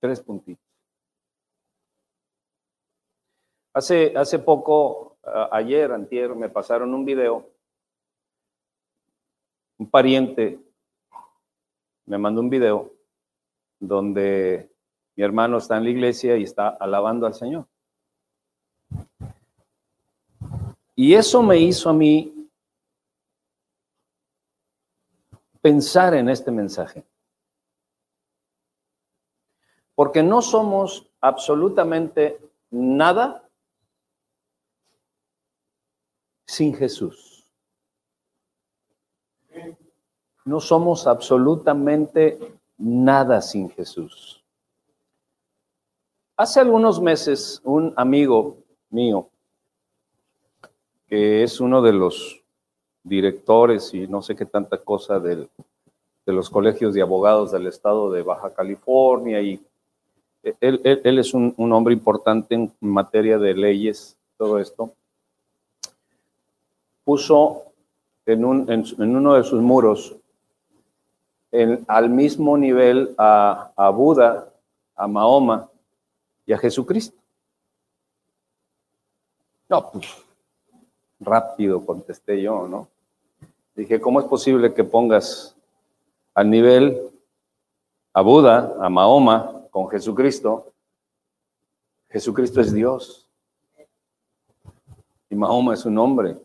Tres puntitos. Hace, hace poco, ayer, antier, me pasaron un video. Un pariente me mandó un video donde mi hermano está en la iglesia y está alabando al Señor. Y eso me hizo a mí pensar en este mensaje. Porque no somos absolutamente nada sin Jesús. No somos absolutamente nada sin Jesús. Hace algunos meses un amigo mío, que es uno de los directores y no sé qué tanta cosa de los colegios de abogados del estado de Baja California y él, es un, hombre importante en materia de leyes, todo esto, puso en, uno de sus muros al mismo nivel a, a Buda, a Mahoma y a Jesucristo. No, pues rápido contesté yo, ¿no? Dije, ¿cómo es posible que pongas al nivel a Buda, a Mahoma, con Jesucristo? Jesucristo es Dios. Y Mahoma es un hombre.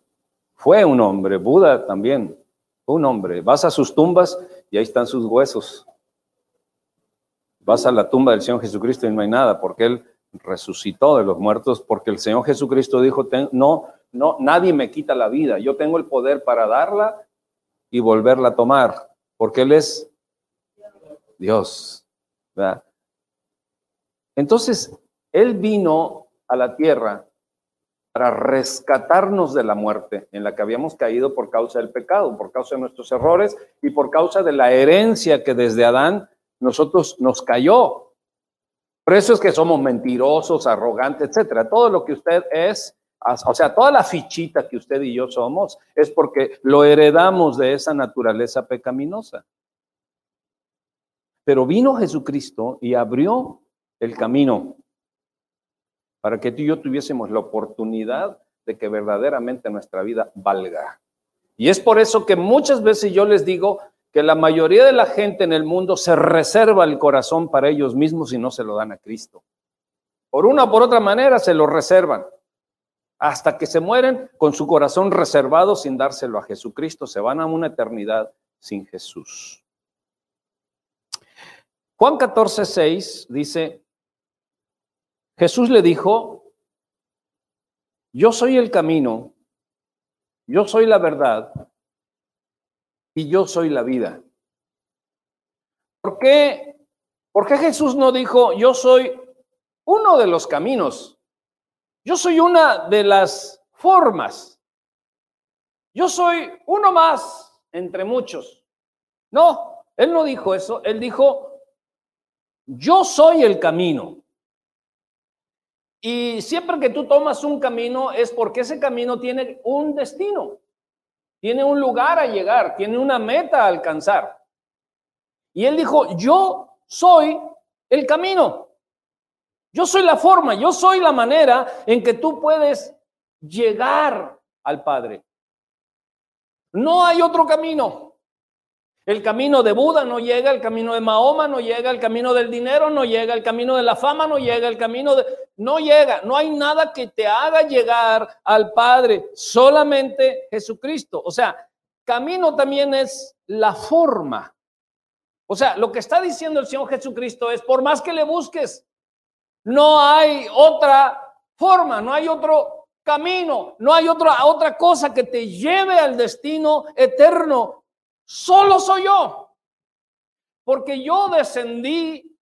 Fue un hombre. Buda también. Fue un hombre. Vas a sus tumbas y ahí están sus huesos. Vas a la tumba del Señor Jesucristo y no hay nada, porque Él resucitó de los muertos, porque el Señor Jesucristo dijo, no, no, nadie me quita la vida, yo tengo el poder para darla y volverla a tomar, porque Él es Dios. Entonces, Él vino a la tierra para rescatarnos de la muerte en la que habíamos caído por causa del pecado, por causa de nuestros errores y por causa de la herencia que desde Adán nosotros nos cayó. Por eso es que somos mentirosos, arrogantes, etcétera. Todo lo que usted es, o sea, toda la fichita que usted y yo somos, es porque lo heredamos de esa naturaleza pecaminosa. Pero vino Jesucristo y abrió el camino para que tú y yo tuviésemos la oportunidad de que verdaderamente nuestra vida valga. Y es por eso que muchas veces yo les digo, que la mayoría de la gente en el mundo se reserva el corazón para ellos mismos y no se lo dan a Cristo. Por una o por otra manera se lo reservan. Hasta que se mueren con su corazón reservado sin dárselo a Jesucristo, se van a una eternidad sin Jesús. Juan 14, 6 dice, Jesús le dijo, yo soy el camino, yo soy la verdad y yo soy la vida. ¿Por qué? ¿Por qué Jesús no dijo, yo soy uno de los caminos? Yo soy una de las formas. Yo soy uno más entre muchos. No, él no dijo eso. Él dijo, yo soy el camino. Y siempre que tú tomas un camino es porque ese camino tiene un destino tiene un lugar a llegar, tiene una meta a alcanzar. Y él dijo, yo soy el camino, yo soy la forma, yo soy la manera en que tú puedes llegar al Padre. No hay otro camino. El camino de Buda no llega, el camino de Mahoma no llega, el camino del dinero no llega, el camino de la fama no llega, el camino de... No llega, no hay nada que te haga llegar al Padre, solamente Jesucristo. O sea, camino también es la forma. O sea, lo que está diciendo el Señor Jesucristo es, por más que le busques, no hay otra forma, no hay otro camino, no hay otra, otra cosa que te lleve al destino eterno Solo soy yo. Porque yo descendí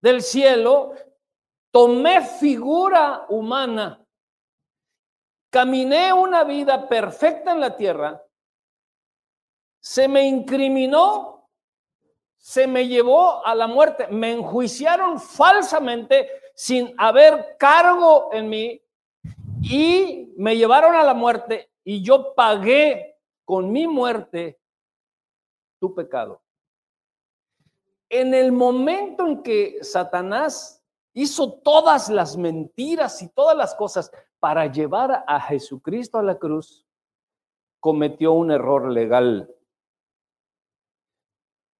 del cielo, tomé figura humana, caminé una vida perfecta en la tierra, se me incriminó, se me llevó a la muerte, me enjuiciaron falsamente sin haber cargo en mí y me llevaron a la muerte y yo pagué con mi muerte pecado. en el momento en que Satanás hizo todas las mentiras y todas las cosas para llevar a Jesucristo a la cruz, cometió un error legal.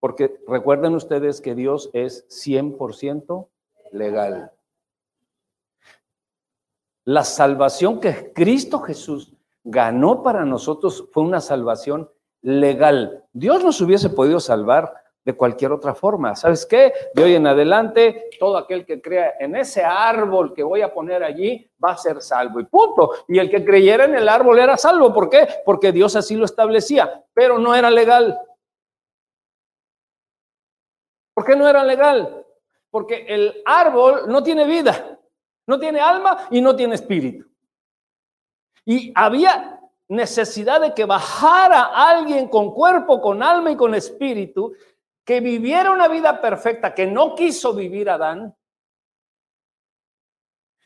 Porque recuerden ustedes que Dios es 100% legal. La salvación que Cristo Jesús ganó para nosotros fue una salvación legal. Dios nos hubiese podido salvar de cualquier otra forma. ¿Sabes qué? De hoy en adelante, todo aquel que crea en ese árbol que voy a poner allí va a ser salvo y punto. Y el que creyera en el árbol era salvo. ¿Por qué? Porque Dios así lo establecía, pero no era legal. ¿Por qué no era legal? Porque el árbol no tiene vida, no tiene alma y no tiene espíritu. Y había necesidad de que bajara alguien con cuerpo, con alma y con espíritu que viviera una vida perfecta que no quiso vivir Adán.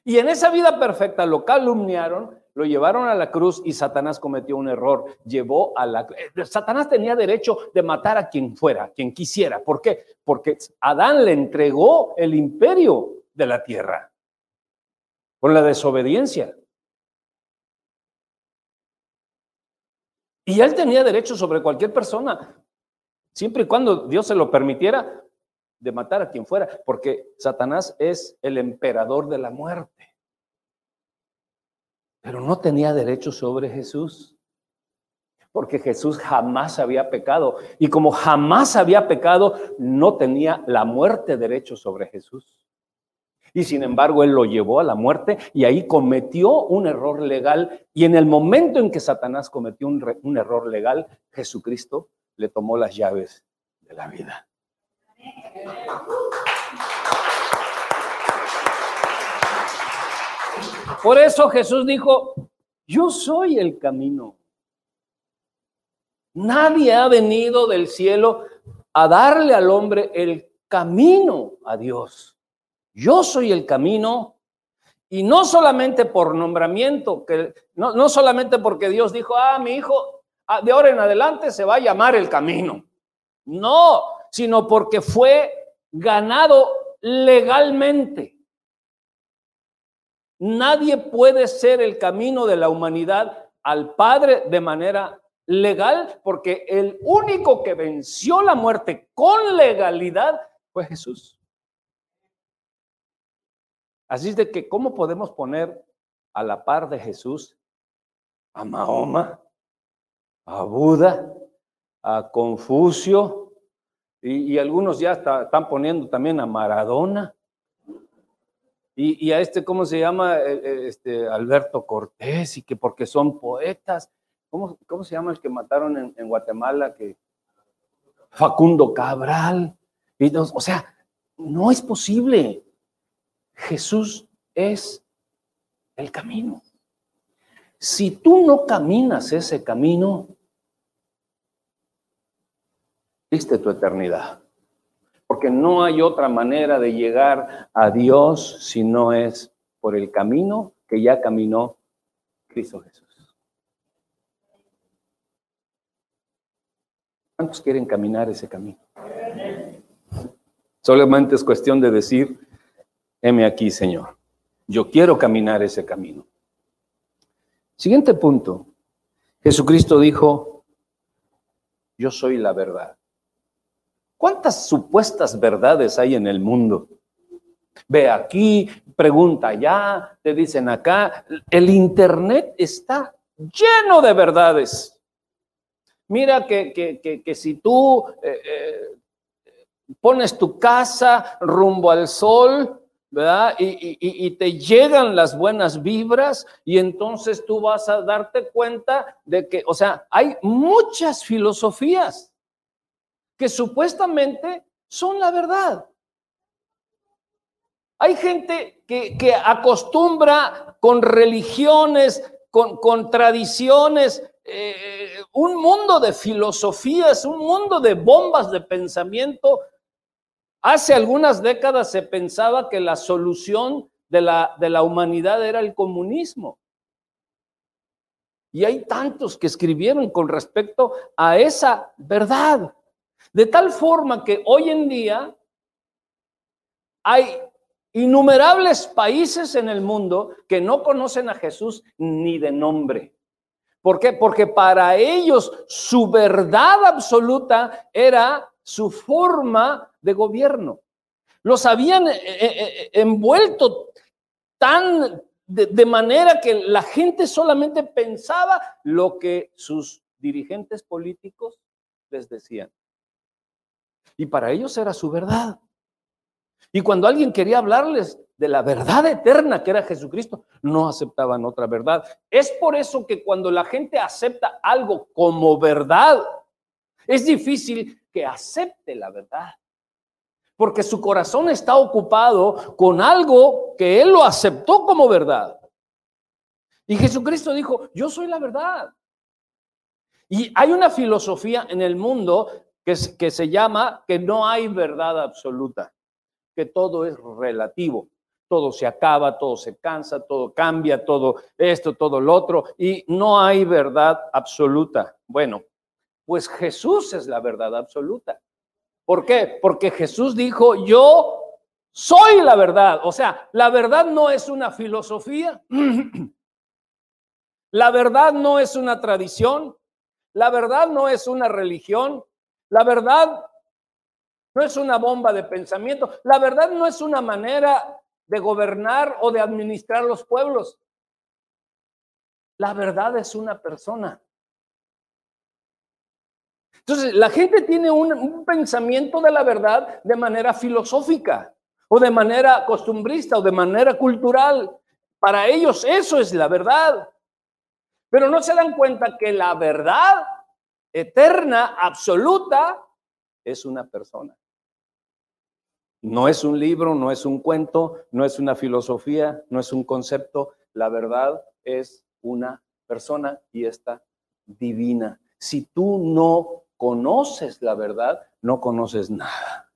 Y en esa vida perfecta lo calumniaron, lo llevaron a la cruz y Satanás cometió un error. Llevó a la eh, Satanás tenía derecho de matar a quien fuera, quien quisiera. ¿Por qué? Porque Adán le entregó el imperio de la tierra con la desobediencia. Y él tenía derecho sobre cualquier persona siempre y cuando Dios se lo permitiera, de matar a quien fuera, porque Satanás es el emperador de la muerte. Pero no tenía derecho sobre Jesús, porque Jesús jamás había pecado. Y como jamás había pecado, no tenía la muerte derecho sobre Jesús. Y sin embargo, él lo llevó a la muerte y ahí cometió un error legal. Y en el momento en que Satanás cometió un, un error legal, Jesucristo le tomó las llaves de la vida. Por eso Jesús dijo, yo soy el camino. Nadie ha venido del cielo a darle al hombre el camino a Dios. Yo soy el camino y no solamente por nombramiento, que no, no solamente porque Dios dijo, ah, mi hijo Ah, de ahora en adelante se va a llamar el camino. No, sino porque fue ganado legalmente. Nadie puede ser el camino de la humanidad al Padre de manera legal, porque el único que venció la muerte con legalidad fue Jesús. Así es de que, ¿cómo podemos poner a la par de Jesús a Mahoma? a Buda, a Confucio, y, algunos ya están poniendo también a Maradona, y, a este, ¿cómo se llama? E, e, este, Alberto Cortés, y que porque son poetas. ¿Cómo, cómo se llama el que mataron en, Guatemala? Que, Facundo Cabral. Y, o sea, no es posible. Jesús es el camino. Si tú no caminas ese camino, Viste tu eternidad. Porque no hay otra manera de llegar a Dios si no es por el camino que ya caminó Cristo Jesús. ¿Cuántos quieren caminar ese camino? Solamente es cuestión de decir, heme aquí, Señor. Yo quiero caminar ese camino. Siguiente punto. Jesucristo dijo, yo soy la verdad. ¿Cuántas supuestas verdades hay en el mundo? Ve aquí, pregunta allá, te dicen acá. El Internet está lleno de verdades. Mira que, si tú eh, eh, pones tu casa rumbo al sol, y, te llegan las buenas vibras y entonces tú vas a darte cuenta de que, o sea, hay muchas filosofías que supuestamente son la verdad. Hay gente que, acostumbra con religiones, con, tradiciones, eh, un mundo de filosofías, un mundo de bombas de pensamiento. Hace algunas décadas se pensaba que la solución de la, de la humanidad era el comunismo. Y hay tantos que escribieron con respecto a esa verdad. De tal forma que hoy en día hay innumerables países en el mundo que no conocen a Jesús ni de nombre. ¿Por qué? Porque para ellos su verdad absoluta era su forma de gobierno. Los habían eh, eh, eh, envuelto tan de, manera que la gente solamente pensaba lo que sus dirigentes políticos les decían. Y para ellos era su verdad. Y cuando alguien quería hablarles de la verdad eterna que era Jesucristo, no aceptaban otra verdad. Es por eso que cuando la gente acepta algo como verdad, es difícil que acepte la verdad. Porque su corazón está ocupado con algo que él lo aceptó como verdad. Y Jesucristo dijo, yo soy la verdad. Y hay una filosofía en el mundo que, que se llama que no hay verdad absoluta, que todo es relativo todo se acaba, todo se cansa, todo cambia, todo esto, todo lo otro, y no hay verdad absoluta. Bueno, pues Jesús es la verdad absoluta. ¿Por qué? Porque Jesús dijo, yo soy la verdad. O sea, la verdad no es una filosofía, la verdad no es una tradición, la verdad no es una religión, la verdad no es una bomba de pensamiento, la verdad no es una manera de gobernar o de administrar los pueblos. La verdad es una persona. Entonces, la gente tiene un, pensamiento de la verdad de manera filosófica o de manera costumbrista o de manera cultural. Para ellos eso es la verdad. Pero no se dan cuenta que la verdad eterna, absoluta, es una persona. No es un libro, no es un cuento, no es una filosofía, no es un concepto. La verdad es una persona y está divina. Si tú no conoces la verdad, no conoces nada.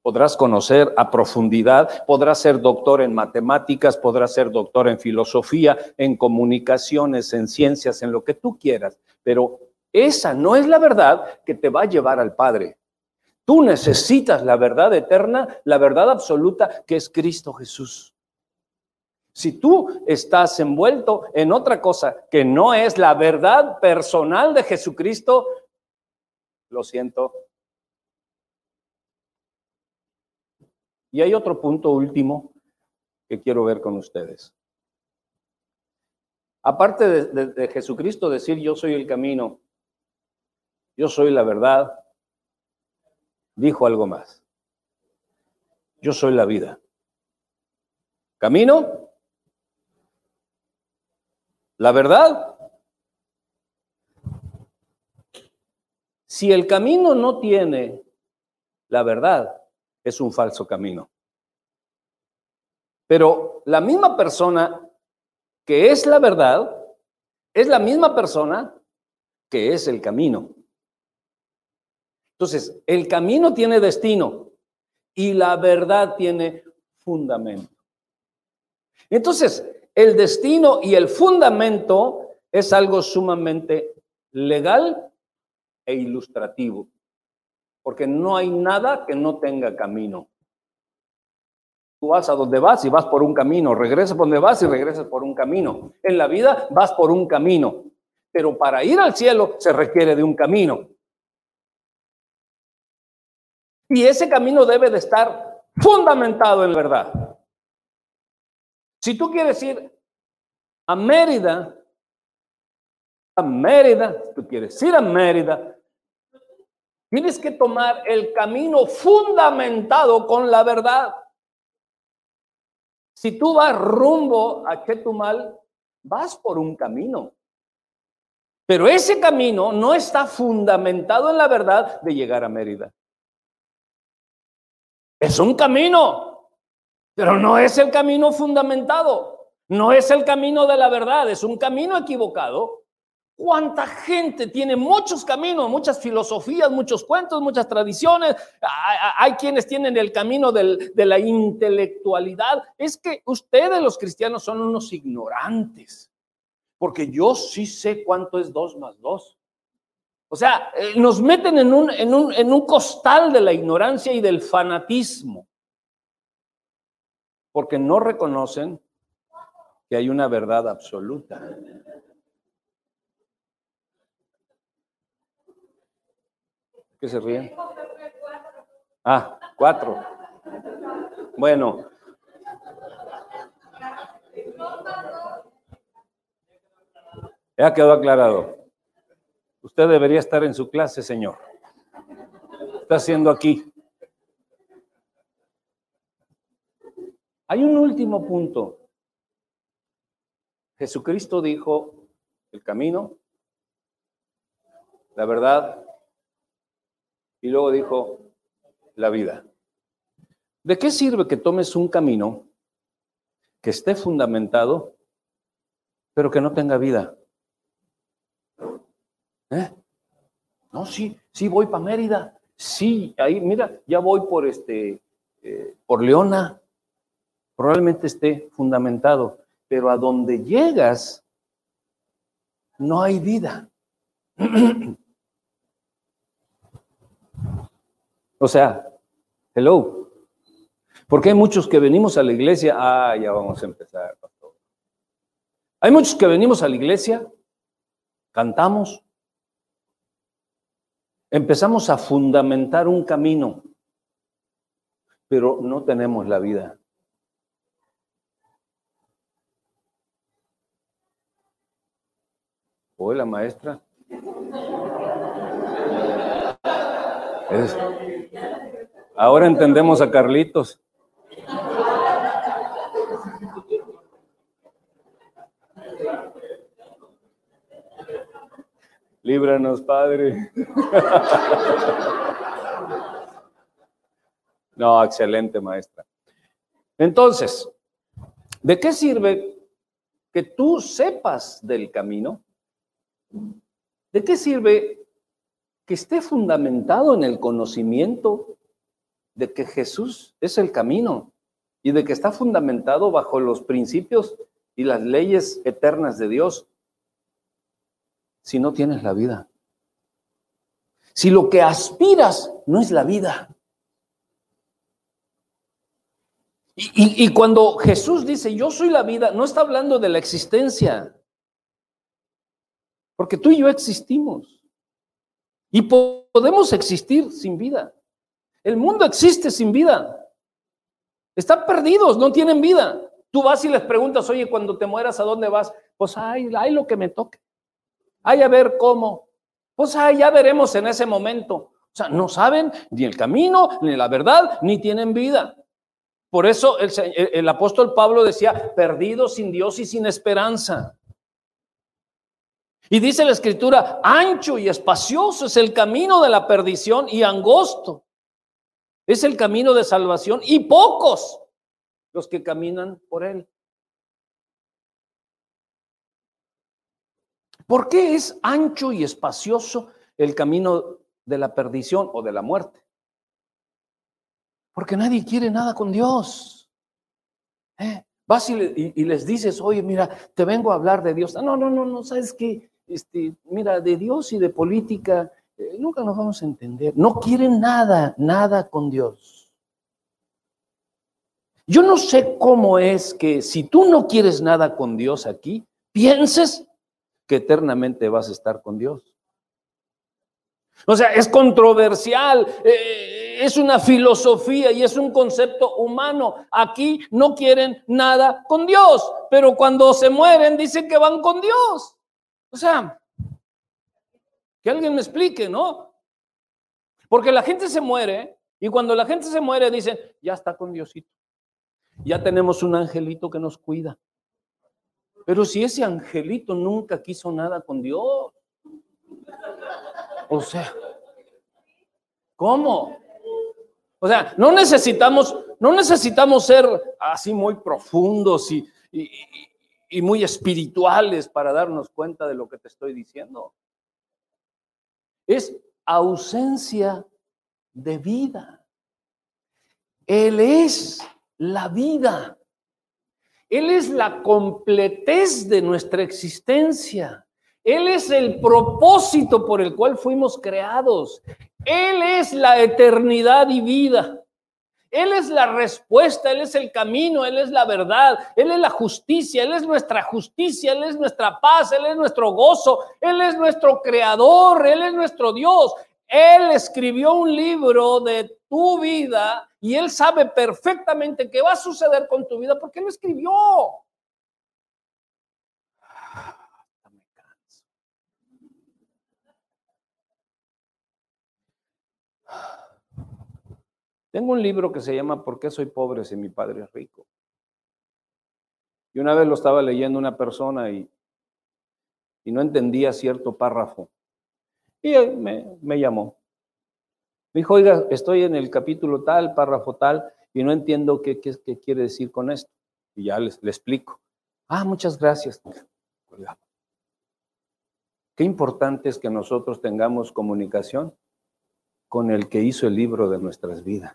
Podrás conocer a profundidad, podrás ser doctor en matemáticas, podrás ser doctor en filosofía, en comunicaciones, en ciencias, en lo que tú quieras, pero esa no es la verdad que te va a llevar al Padre. Tú necesitas la verdad eterna, la verdad absoluta que es Cristo Jesús. Si tú estás envuelto en otra cosa que no es la verdad personal de Jesucristo, lo siento. Y hay otro punto último que quiero ver con ustedes. Aparte de, Jesucristo decir yo soy el camino, yo soy la verdad, dijo algo más. Yo soy la vida. Camino, la verdad. Si el camino no tiene la verdad, es un falso camino. Pero la misma persona que es la verdad, es la misma persona que es el camino. Entonces, el camino tiene destino y la verdad tiene fundamento. Entonces, el destino y el fundamento es algo sumamente legal e ilustrativo, porque no hay nada que no tenga camino. Tú vas a donde vas y vas por un camino, regresas por donde vas y regresas por un camino. En la vida vas por un camino, pero para ir al cielo se requiere de un camino. Y ese camino debe de estar fundamentado en la verdad. Si tú quieres ir a Mérida, a Mérida, tú quieres ir a Mérida, tienes que tomar el camino fundamentado con la verdad. Si tú vas rumbo a Chetumal, vas por un camino. Pero ese camino no está fundamentado en la verdad de llegar a Mérida. Es un camino, pero no es el camino fundamentado, no es el camino de la verdad, es un camino equivocado. ¿Cuánta gente tiene muchos caminos, muchas filosofías, muchos cuentos, muchas tradiciones? Hay quienes tienen el camino de la intelectualidad. Es que ustedes los cristianos son unos ignorantes, porque yo sí sé cuánto es dos más dos. O sea, eh, nos meten en un, en, un, en un costal de la ignorancia y del fanatismo. porque no reconocen que hay una verdad absoluta. ¿Qué se ríen? Ah, cuatro. Bueno. Ya quedó aclarado. Usted debería estar en su clase, señor. Está haciendo aquí. Hay un último punto. Jesucristo dijo el camino, la verdad, y luego dijo la vida. ¿De qué sirve que tomes un camino que esté fundamentado, pero que no tenga vida? ¿Eh? No, sí, sí voy para Mérida. Sí, ahí, mira, ya voy por este, eh, por Leona. Probablemente esté fundamentado, pero a donde llegas no hay vida. o sea, hello. Porque hay muchos que venimos a la iglesia, ah, ya vamos a empezar, pastor. Hay muchos que venimos a la iglesia, cantamos, Empezamos a fundamentar un camino, pero no tenemos la vida. Hola, maestra. Ahora entendemos a Carlitos. Líbranos, Padre. No, excelente, maestra. Entonces, ¿de qué sirve que tú sepas del camino? ¿De qué sirve que esté fundamentado en el conocimiento de que Jesús es el camino y de que está fundamentado bajo los principios y las leyes eternas de Dios? si no tienes la vida? Si lo que aspiras no es la vida. Y, cuando Jesús dice, yo soy la vida, no está hablando de la existencia. Porque tú y yo existimos. Y podemos existir sin vida. El mundo existe sin vida. Están perdidos, no tienen vida. Tú vas y les preguntas, oye, cuando te mueras, ¿a dónde vas? Pues ay, hay lo que me toque. Ay, a ver cómo. Pues ay, ya veremos en ese momento. O sea, no saben ni el camino, ni la verdad, ni tienen vida. Por eso el, el, apóstol Pablo decía, perdido sin Dios y sin esperanza. Y dice la escritura, ancho y espacioso es el camino de la perdición y angosto es el camino de salvación y pocos los que caminan por él. ¿Por qué es ancho y espacioso el camino de la perdición o de la muerte? Porque nadie quiere nada con Dios. ¿Eh? Vas y, les dices, oye, mira, te vengo a hablar de Dios. No, no, no, no, sabes que, este, mira, de Dios y de política eh, nunca nos vamos a entender. No quieren nada, nada con Dios. Yo no sé cómo es que si tú no quieres nada con Dios aquí, pienses que eternamente vas a estar con Dios. O sea, es controversial, eh, es una filosofía y es un concepto humano. Aquí no quieren nada con Dios, pero cuando se mueren dicen que van con Dios. O sea, que alguien me explique, ¿no? Porque la gente se muere y cuando la gente se muere dicen, ya está con Diosito. Ya tenemos un angelito que nos cuida. Pero si ese angelito nunca quiso nada con Dios. O sea, ¿cómo? O sea, no necesitamos, no necesitamos ser así muy profundos y, y muy espirituales para darnos cuenta de lo que te estoy diciendo. Es ausencia de vida. Él es la vida. Él es la completez de nuestra existencia. Él es el propósito por el cual fuimos creados. Él es la eternidad y vida. Él es la respuesta, Él es el camino, Él es la verdad, Él es la justicia, Él es nuestra justicia, Él es nuestra paz, Él es nuestro gozo, Él es nuestro creador, Él es nuestro Dios. Él escribió un libro de tu vida y Él sabe perfectamente qué va a suceder con tu vida porque lo escribió. Tengo un libro que se llama ¿Por qué soy pobre si mi padre es rico? Y una vez lo estaba leyendo una persona y, y no entendía cierto párrafo. Y me, me llamó. Me dijo, oiga, estoy en el capítulo tal, párrafo tal, y no entiendo qué, qué, qué quiere decir con esto. Y ya le explico. Ah, muchas gracias. Qué importante es que nosotros tengamos comunicación con el que hizo el libro de nuestras vidas.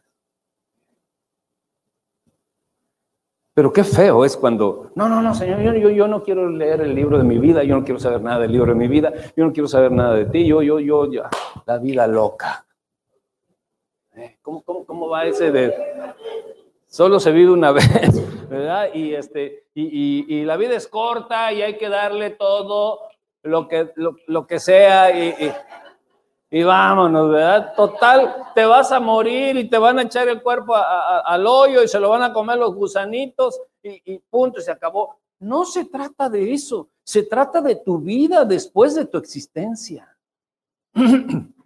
Pero qué feo es cuando, no, no, no, Señor, yo, yo, no quiero leer el libro de mi vida, yo no quiero saber nada del libro de mi vida, yo no quiero saber nada de ti, yo, yo, yo, yo la vida loca. Eh, ¿Cómo, cómo, cómo va ese de, solo se vive una vez, ¿verdad? Y, este, y, y, la vida es corta y hay que darle todo lo que, lo, lo que sea y vámonos, ¿verdad? Total, te vas a morir y te van a echar el cuerpo al hoyo y se lo van a comer los gusanitos y, y punto, se acabó. No se trata de eso, se trata de tu vida después de tu existencia.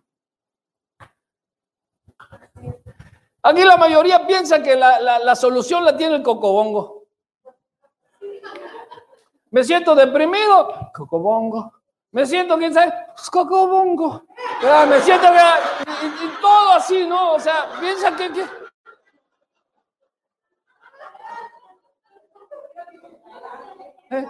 Aquí la mayoría piensa que la, la, la, solución la tiene el cocobongo. Me siento deprimido, cocobongo. Me siento, quién sabe, cocobongo. Me siento que. Y, todo así, ¿no? O sea, piensa que. que... ¿Eh?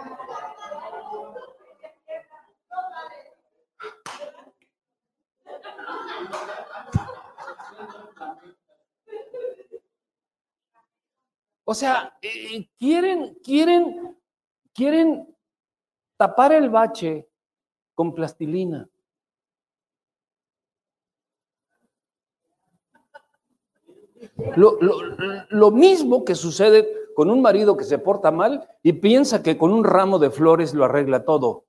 O sea, eh, quieren, quieren, quieren tapar el bache con plastilina. Lo, lo, lo, mismo que sucede con un marido que se porta mal y piensa que con un ramo de flores lo arregla todo.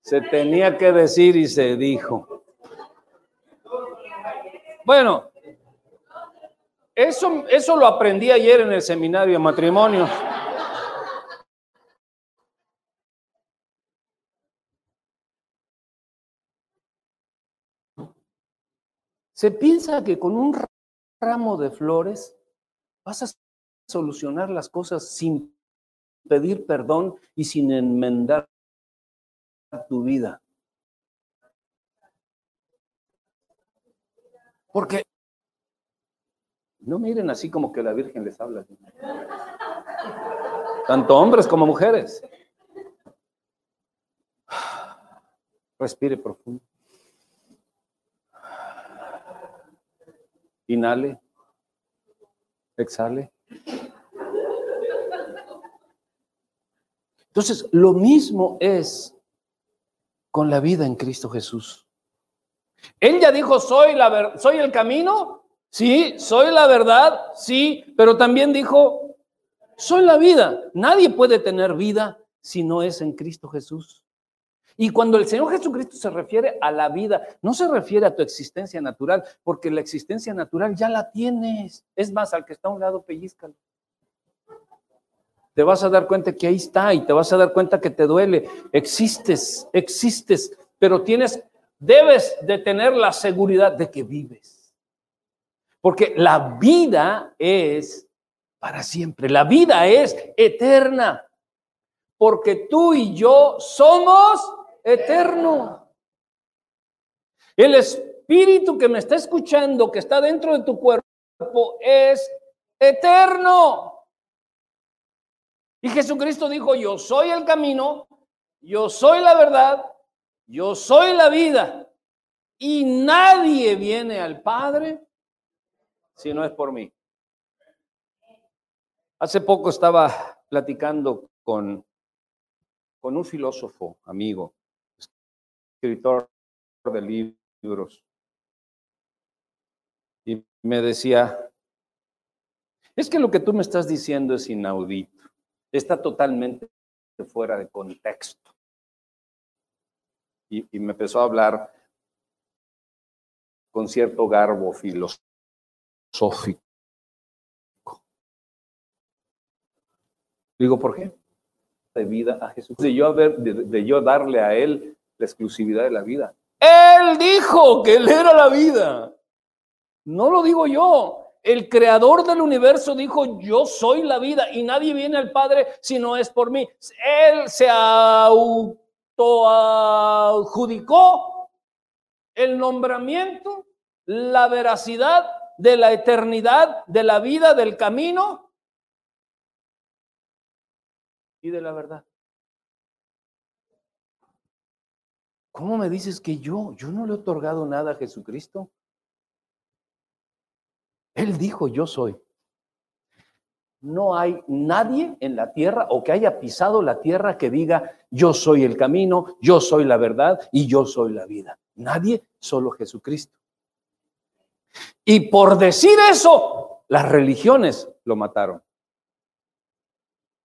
Se tenía que decir y se dijo. Bueno, eso, eso lo aprendí ayer en el seminario de matrimonio. Se piensa que con un ramo de flores vas a solucionar las cosas sin pedir perdón y sin enmendar tu vida. Porque no miren así como que la Virgen les habla. Tanto hombres como mujeres. Respire profundo. Inhale. Exhale. Entonces, lo mismo es con la vida en Cristo Jesús. Él ya dijo, soy, la soy el camino, Sí, soy la verdad, sí, pero también dijo, soy la vida. Nadie puede tener vida si no es en Cristo Jesús. Y cuando el Señor Jesucristo se refiere a la vida, no se refiere a tu existencia natural, porque la existencia natural ya la tienes. Es más, al que está a un lado, pellizcalo. Te vas a dar cuenta que ahí está y te vas a dar cuenta que te duele. Existes, existes, pero tienes, debes de tener la seguridad de que vives. Porque la vida es para siempre, la vida es eterna. Porque tú y yo somos eternos. El espíritu que me está escuchando, que está dentro de tu cuerpo, es eterno. Y Jesucristo dijo, yo soy el camino, yo soy la verdad, yo soy la vida. Y nadie viene al Padre si no es por mí. Hace poco estaba platicando con, con un filósofo, amigo, escritor de libros, y me decía, es que lo que tú me estás diciendo es inaudito, está totalmente fuera de contexto. Y, me empezó a hablar con cierto garbo filosófico. Digo, ¿por qué? De vida a Jesús. De yo, haber, de, yo darle a Él la exclusividad de la vida. Él dijo que Él era la vida. No lo digo yo. El creador del universo dijo, yo soy la vida y nadie viene al Padre si no es por mí. Él se autoadjudicó el nombramiento, la veracidad de la eternidad, de la vida, del camino y de la verdad. ¿Cómo me dices que yo, yo no le he otorgado nada a Jesucristo? Él dijo, yo soy. No hay nadie en la tierra o que haya pisado la tierra que diga, yo soy el camino, yo soy la verdad y yo soy la vida. Nadie, solo Jesucristo. Y por decir eso, las religiones lo mataron.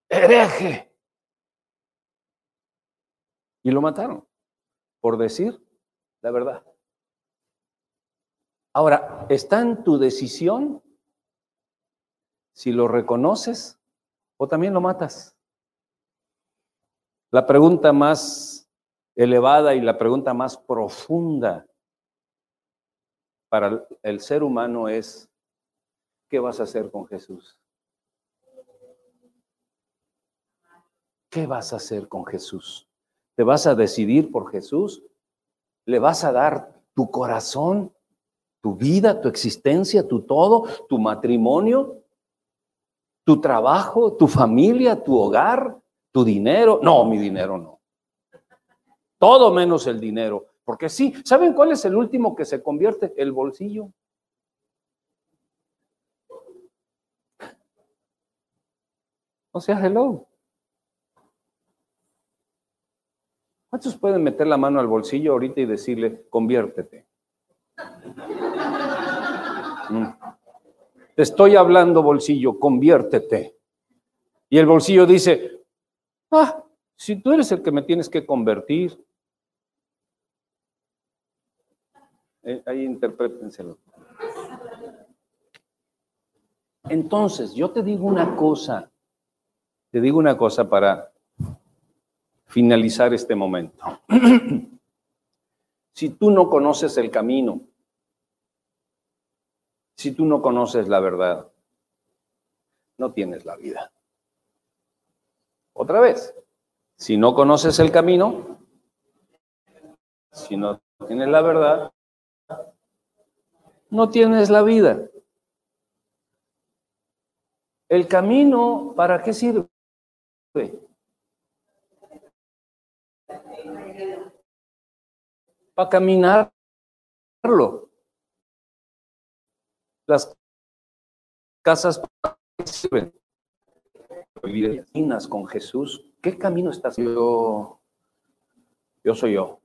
Hereje. Y lo mataron por decir la verdad. Ahora, está en tu decisión si lo reconoces o también lo matas. La pregunta más elevada y la pregunta más profunda para el ser humano es, ¿qué vas a hacer con Jesús? ¿Qué vas a hacer con Jesús? ¿Te vas a decidir por Jesús? ¿Le vas a dar tu corazón, tu vida, tu existencia, tu todo, tu matrimonio, tu trabajo, tu familia, tu hogar, tu dinero? No, mi dinero no. Todo menos el dinero. Porque sí, ¿saben cuál es el último que se convierte? El bolsillo. O sea, hello. ¿Cuántos pueden meter la mano al bolsillo ahorita y decirle, conviértete? Mm. Te estoy hablando, bolsillo, conviértete. Y el bolsillo dice, ah, si tú eres el que me tienes que convertir. Eh, ahí interprétenselo. Entonces, yo te digo una cosa, te digo una cosa para finalizar este momento. si tú no conoces el camino, si tú no conoces la verdad, no tienes la vida. Otra vez, si no conoces el camino, si no tienes la verdad, no tienes la vida. El camino, ¿para qué sirve? para caminarlo. Las casas sirven. con Jesús. ¿Qué camino estás? Yo, yo soy yo.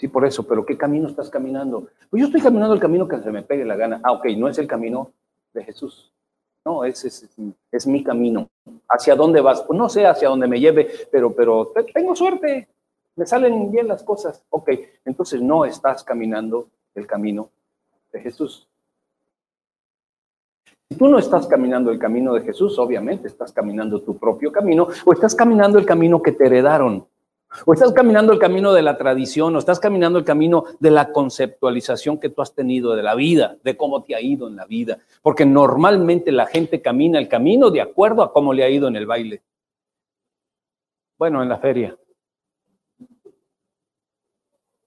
Sí, por eso, pero ¿qué camino estás caminando? Pues yo estoy caminando el camino que se me pegue la gana. Ah, ok, no es el camino de Jesús. No, es, es, es mi camino. ¿Hacia dónde vas? Pues no sé hacia dónde me lleve, pero, pero tengo suerte me salen bien las cosas. Ok, entonces no estás caminando el camino de Jesús. Si tú no estás caminando el camino de Jesús, obviamente estás caminando tu propio camino o estás caminando el camino que te heredaron. O estás caminando el camino de la tradición, o estás caminando el camino de la conceptualización que tú has tenido de la vida, de cómo te ha ido en la vida. Porque normalmente la gente camina el camino de acuerdo a cómo le ha ido en el baile. Bueno, en la feria.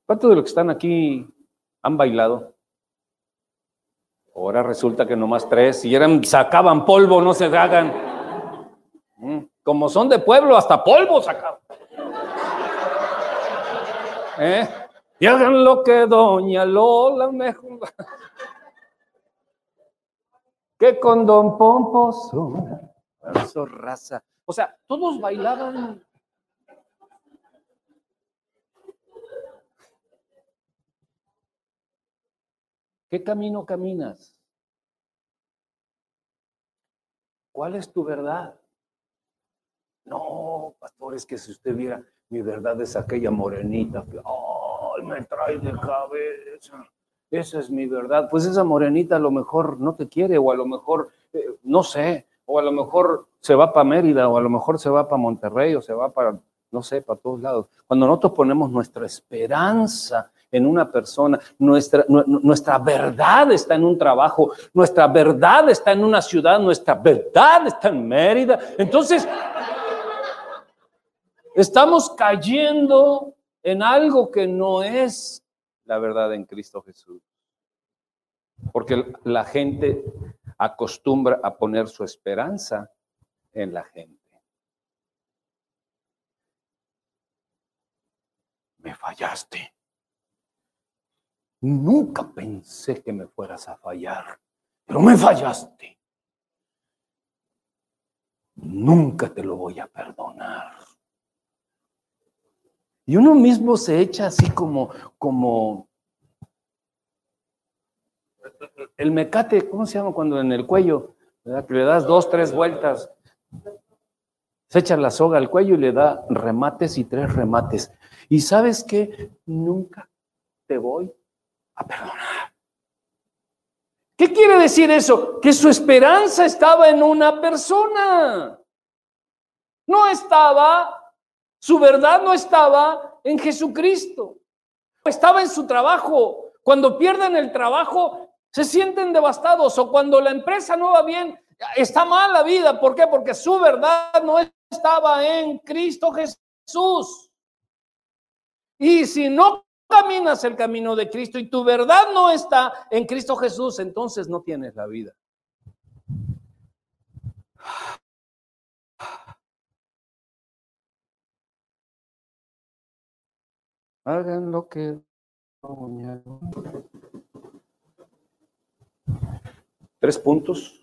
¿Cuántos de los que están aquí han bailado? Ahora resulta que nomás tres, si eran, sacaban polvo, no se hagan. Mm, como son de pueblo, hasta polvo sacaban. ¿Eh? Y hagan lo que doña Lola mejor. que con don Pomposo. Eso raza. O sea, todos bailaban. ¿Qué camino caminas? ¿Cuál es tu verdad? No, pastores, que si usted viera, mi verdad es aquella morenita que me trae de cabeza. Esa es mi verdad. Pues esa morenita a lo mejor no te quiere, o a lo mejor, eh, no sé, o a lo mejor se va para Mérida, o a lo mejor se va para Monterrey, o se va para, no sé, para todos lados. Cuando nosotros ponemos nuestra esperanza en una persona, nuestra, nuestra verdad está en un trabajo, nuestra verdad está en una ciudad, nuestra verdad está en Mérida. Entonces, estamos cayendo en algo que no es la verdad en Cristo Jesús. Porque la gente acostumbra a poner su esperanza en la gente. Me fallaste. Nunca pensé que me fueras a fallar, pero me fallaste. Nunca te lo voy a perdonar. Y uno mismo se echa así como, como el mecate, ¿cómo se llama cuando en el cuello? Que le das dos, tres vueltas. Se echa la soga al cuello y le da remates y tres remates. Y sabes que nunca te voy a perdonar. ¿Qué quiere decir eso? Que su esperanza estaba en una persona. No estaba su verdad no estaba en Jesucristo, estaba en su trabajo. Cuando pierden el trabajo, se sienten devastados o cuando la empresa no va bien, está mal la vida. ¿Por qué? Porque su verdad no estaba en Cristo Jesús. Y si no caminas el camino de Cristo y tu verdad no está en Cristo Jesús, entonces no tienes la vida. Hagan lo que Tres puntos.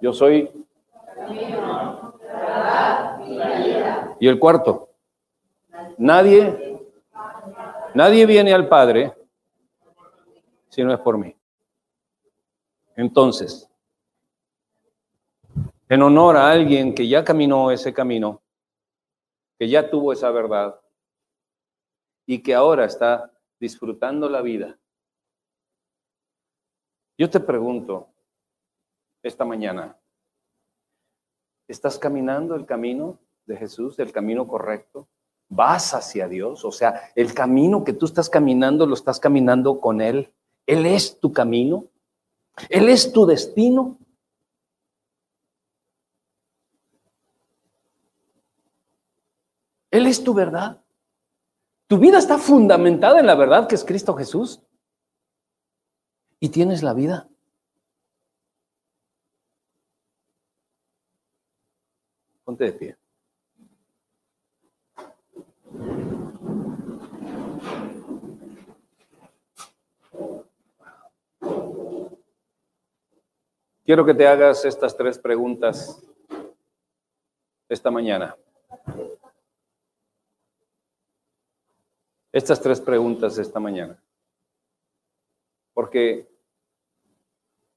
Yo soy. Y el cuarto. Nadie, nadie viene al Padre si no es por mí. Entonces, en honor a alguien que ya caminó ese camino, que ya tuvo esa verdad y que ahora está disfrutando la vida. Yo te pregunto esta mañana, ¿estás caminando el camino de Jesús, el camino correcto? ¿Vas hacia Dios? O sea, el camino que tú estás caminando, lo estás caminando con Él. Él es tu camino. Él es tu destino. Él es tu verdad. Tu vida está fundamentada en la verdad que es Cristo Jesús. Y tienes la vida. Ponte de pie. Quiero que te hagas estas tres preguntas esta mañana. Estas tres preguntas esta mañana. Porque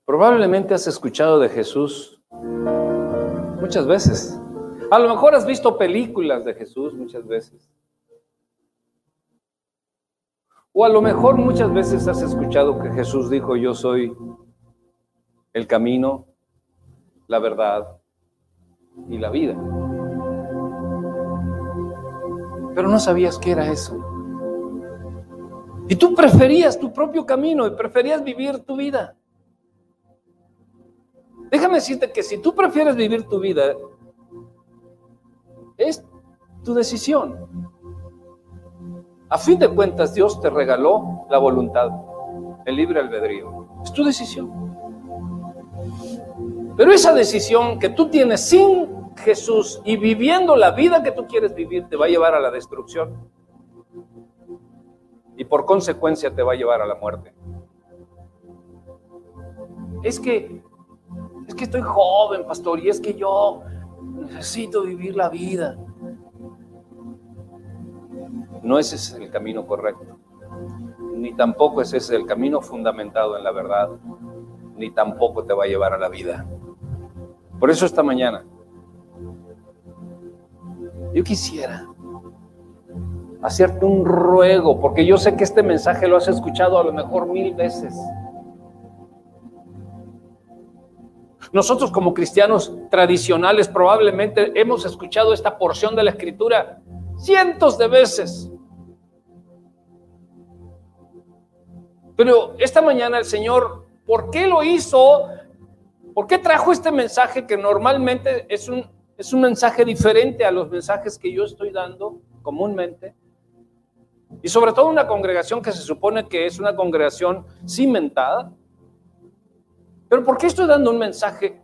probablemente has escuchado de Jesús muchas veces. A lo mejor has visto películas de Jesús muchas veces. O a lo mejor muchas veces has escuchado que Jesús dijo, yo soy el camino, la verdad y la vida. Pero no sabías qué era eso. Y tú preferías tu propio camino y preferías vivir tu vida. Déjame decirte que si tú prefieres vivir tu vida, es tu decisión. A fin de cuentas, Dios te regaló la voluntad, el libre albedrío. Es tu decisión. Pero esa decisión que tú tienes sin Jesús y viviendo la vida que tú quieres vivir te va a llevar a la destrucción y por consecuencia te va a llevar a la muerte. Es que, es que estoy joven, pastor, y es que yo necesito vivir la vida. No ese es el camino correcto. ni tampoco ese es el camino fundamentado en la verdad, ni tampoco te va a llevar a la vida. Por eso esta mañana, yo quisiera hacerte un ruego, porque yo sé que este mensaje lo has escuchado a lo mejor mil veces. Nosotros como cristianos tradicionales probablemente hemos escuchado esta porción de la escritura cientos de veces. Pero esta mañana el Señor, ¿por qué lo hizo? ¿Por qué trajo este mensaje que normalmente es un, es un mensaje diferente a los mensajes que yo estoy dando comúnmente? Y sobre todo una congregación que se supone que es una congregación cimentada. Pero ¿por qué estoy dando un mensaje?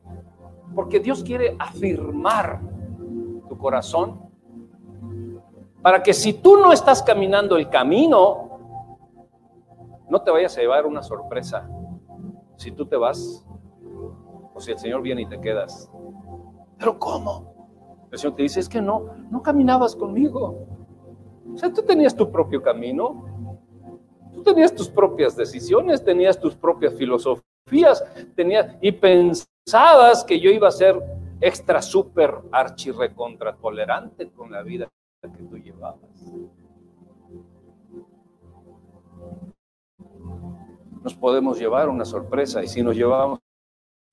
Porque Dios quiere afirmar tu corazón para que si tú no estás caminando el camino, no te vayas a llevar una sorpresa si tú te vas o si el Señor viene y te quedas. Pero ¿cómo? El Señor te dice, es que no, no caminabas conmigo. O sea, tú tenías tu propio camino, tú tenías tus propias decisiones, tenías tus propias filosofías, tenías y pensabas que yo iba a ser extra, súper, archi, recontra tolerante con la vida que tú llevabas. Nos podemos llevar una sorpresa y si nos llevamos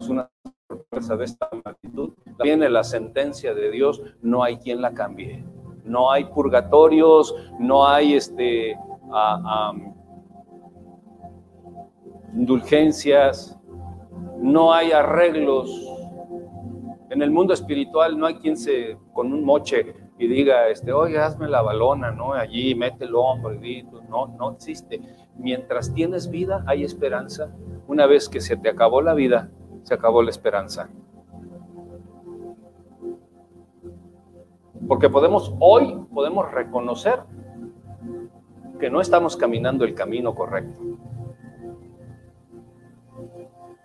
una sorpresa de esta magnitud, viene la sentencia de Dios, no hay quien la cambie. No hay purgatorios, no hay este, indulgencias, no hay arreglos. En el mundo espiritual no hay quien se con un moche y diga, este, oye, hazme la balona, ¿no? Allí, mete el hombro, grito. No, no existe. Mientras tienes vida, hay esperanza. Una vez que se te acabó la vida, se acabó la esperanza. Porque podemos, hoy podemos reconocer que no estamos caminando el camino correcto.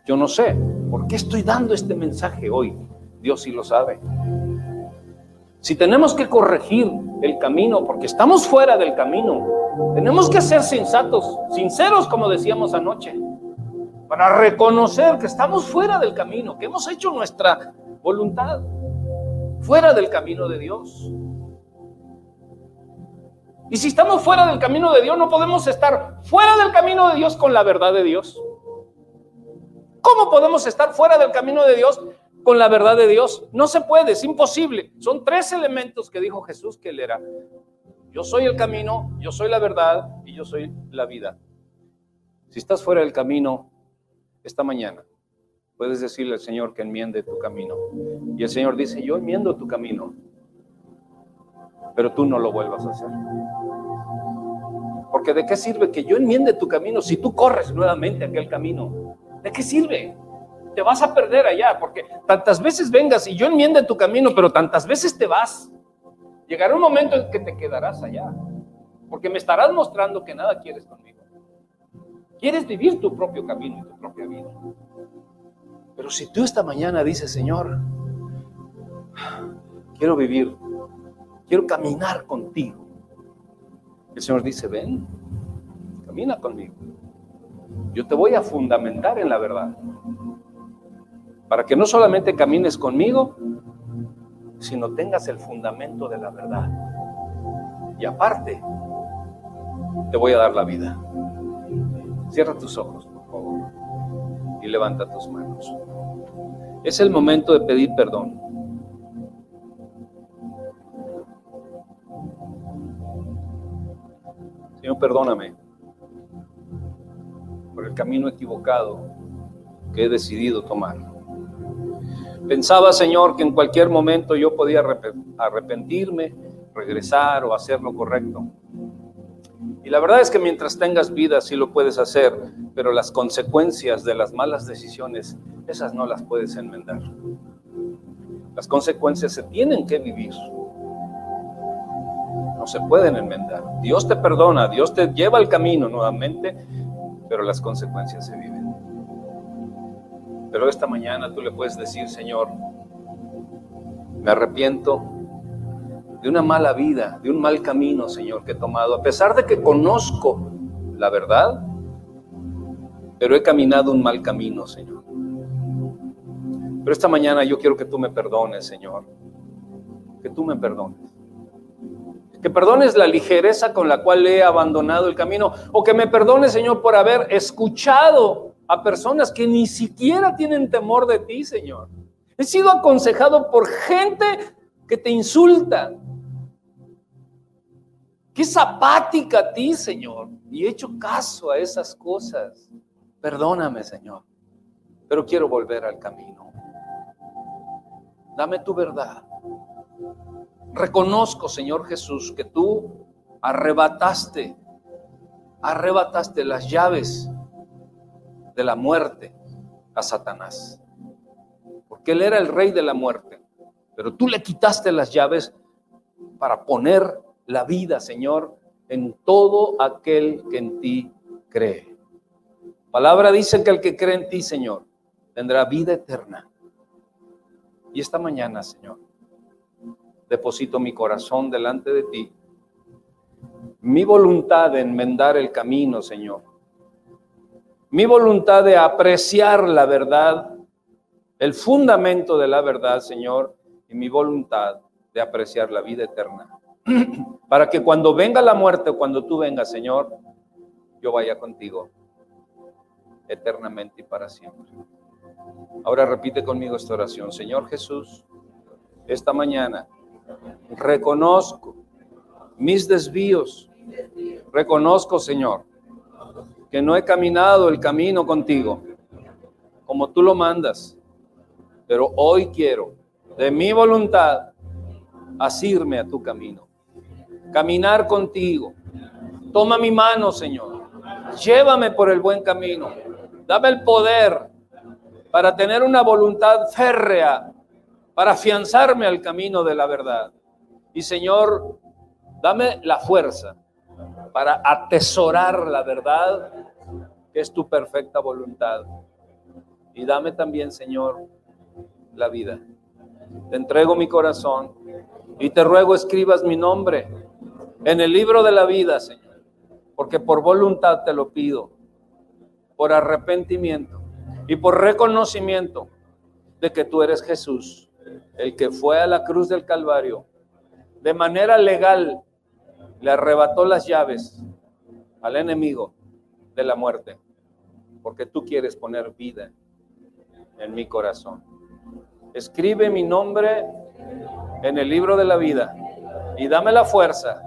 Yo no sé, ¿por qué estoy dando este mensaje hoy? Dios sí lo sabe. Si tenemos que corregir el camino, porque estamos fuera del camino, tenemos que ser sensatos, sinceros, como decíamos anoche, para reconocer que estamos fuera del camino, que hemos hecho nuestra voluntad, fuera del camino de Dios. Y si estamos fuera del camino de Dios, no podemos estar fuera del camino de Dios con la verdad de Dios. ¿Cómo podemos estar fuera del camino de Dios con la verdad de Dios. No se puede, es imposible. Son tres elementos que dijo Jesús que él era. Yo soy el camino, yo soy la verdad y yo soy la vida. Si estás fuera del camino esta mañana, puedes decirle al Señor que enmiende tu camino. Y el Señor dice, yo enmiendo tu camino, pero tú no lo vuelvas a hacer. Porque de qué sirve que yo enmiende tu camino si tú corres nuevamente aquel camino? ¿De qué sirve? te vas a perder allá, porque tantas veces vengas y yo enmiende tu camino, pero tantas veces te vas. Llegará un momento en que te quedarás allá, porque me estarás mostrando que nada quieres conmigo. Quieres vivir tu propio camino y tu propia vida. Pero si tú esta mañana dices, Señor, quiero vivir, quiero caminar contigo, el Señor dice, ven, camina conmigo. Yo te voy a fundamentar en la verdad para que no solamente camines conmigo, sino tengas el fundamento de la verdad. Y aparte, te voy a dar la vida. Cierra tus ojos, por favor, y levanta tus manos. Es el momento de pedir perdón. Señor, perdóname por el camino equivocado que he decidido tomar. Pensaba, Señor, que en cualquier momento yo podía arrepentirme, regresar o hacer lo correcto. Y la verdad es que mientras tengas vida sí lo puedes hacer, pero las consecuencias de las malas decisiones, esas no las puedes enmendar. Las consecuencias se tienen que vivir. No se pueden enmendar. Dios te perdona, Dios te lleva al camino nuevamente, pero las consecuencias se viven. Pero esta mañana tú le puedes decir, Señor, me arrepiento de una mala vida, de un mal camino, Señor, que he tomado. A pesar de que conozco la verdad, pero he caminado un mal camino, Señor. Pero esta mañana yo quiero que tú me perdones, Señor. Que tú me perdones. Que perdones la ligereza con la cual he abandonado el camino. O que me perdones, Señor, por haber escuchado a personas que ni siquiera tienen temor de ti, Señor. He sido aconsejado por gente que te insulta, que es a ti, Señor. Y he hecho caso a esas cosas. Perdóname, Señor. Pero quiero volver al camino. Dame tu verdad. Reconozco, Señor Jesús, que tú arrebataste, arrebataste las llaves de la muerte a Satanás. Porque él era el rey de la muerte. Pero tú le quitaste las llaves para poner la vida, Señor, en todo aquel que en ti cree. Palabra dice que el que cree en ti, Señor, tendrá vida eterna. Y esta mañana, Señor, deposito mi corazón delante de ti. Mi voluntad de enmendar el camino, Señor. Mi voluntad de apreciar la verdad, el fundamento de la verdad, Señor, y mi voluntad de apreciar la vida eterna. Para que cuando venga la muerte cuando tú vengas, Señor, yo vaya contigo eternamente y para siempre. Ahora repite conmigo esta oración. Señor Jesús, esta mañana reconozco mis desvíos. Reconozco, Señor, que no he caminado el camino contigo como tú lo mandas. Pero hoy quiero, de mi voluntad, asirme a tu camino. Caminar contigo. Toma mi mano, Señor. Llévame por el buen camino. Dame el poder para tener una voluntad férrea para afianzarme al camino de la verdad. Y Señor, dame la fuerza para atesorar la verdad, que es tu perfecta voluntad. Y dame también, Señor, la vida. Te entrego mi corazón y te ruego escribas mi nombre en el libro de la vida, Señor, porque por voluntad te lo pido, por arrepentimiento y por reconocimiento de que tú eres Jesús el que fue a la cruz del Calvario, de manera legal le arrebató las llaves al enemigo de la muerte, porque tú quieres poner vida en mi corazón. Escribe mi nombre en el libro de la vida y dame la fuerza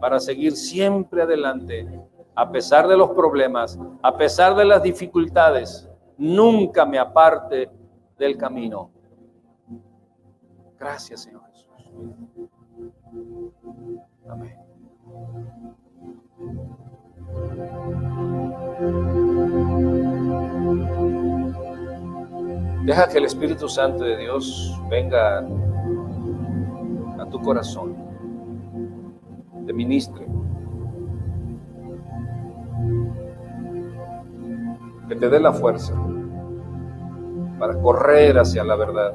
para seguir siempre adelante, a pesar de los problemas, a pesar de las dificultades. Nunca me aparte del camino Gracias, Señor Jesús. Amén. Deja que el Espíritu Santo de Dios venga a tu corazón, te ministre, que te dé la fuerza para correr hacia la verdad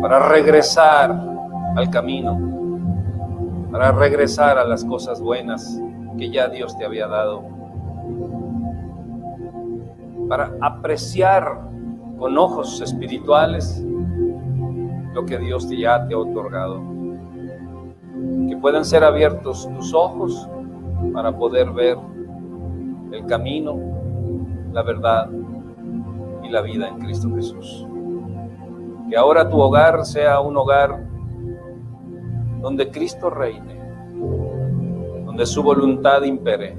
para regresar al camino, para regresar a las cosas buenas que ya Dios te había dado, para apreciar con ojos espirituales lo que Dios ya te ha otorgado. Que puedan ser abiertos tus ojos para poder ver el camino, la verdad y la vida en Cristo Jesús. Que ahora tu hogar sea un hogar donde Cristo reine, donde su voluntad impere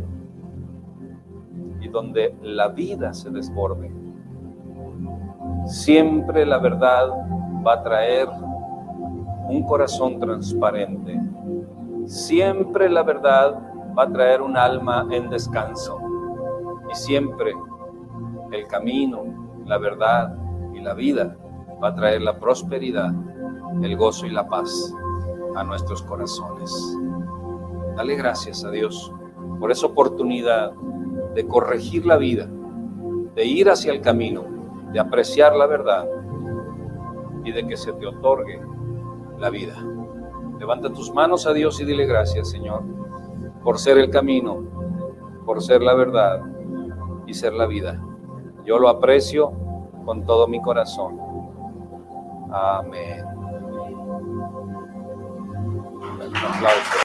y donde la vida se desborde. Siempre la verdad va a traer un corazón transparente. Siempre la verdad va a traer un alma en descanso. Y siempre el camino, la verdad y la vida va a traer la prosperidad, el gozo y la paz a nuestros corazones. Dale gracias a Dios por esa oportunidad de corregir la vida, de ir hacia el camino, de apreciar la verdad y de que se te otorgue la vida. Levanta tus manos a Dios y dile gracias, Señor. por ser el camino, por ser la verdad y ser la vida. Yo lo aprecio con todo mi corazón. Amén. Un aplauso.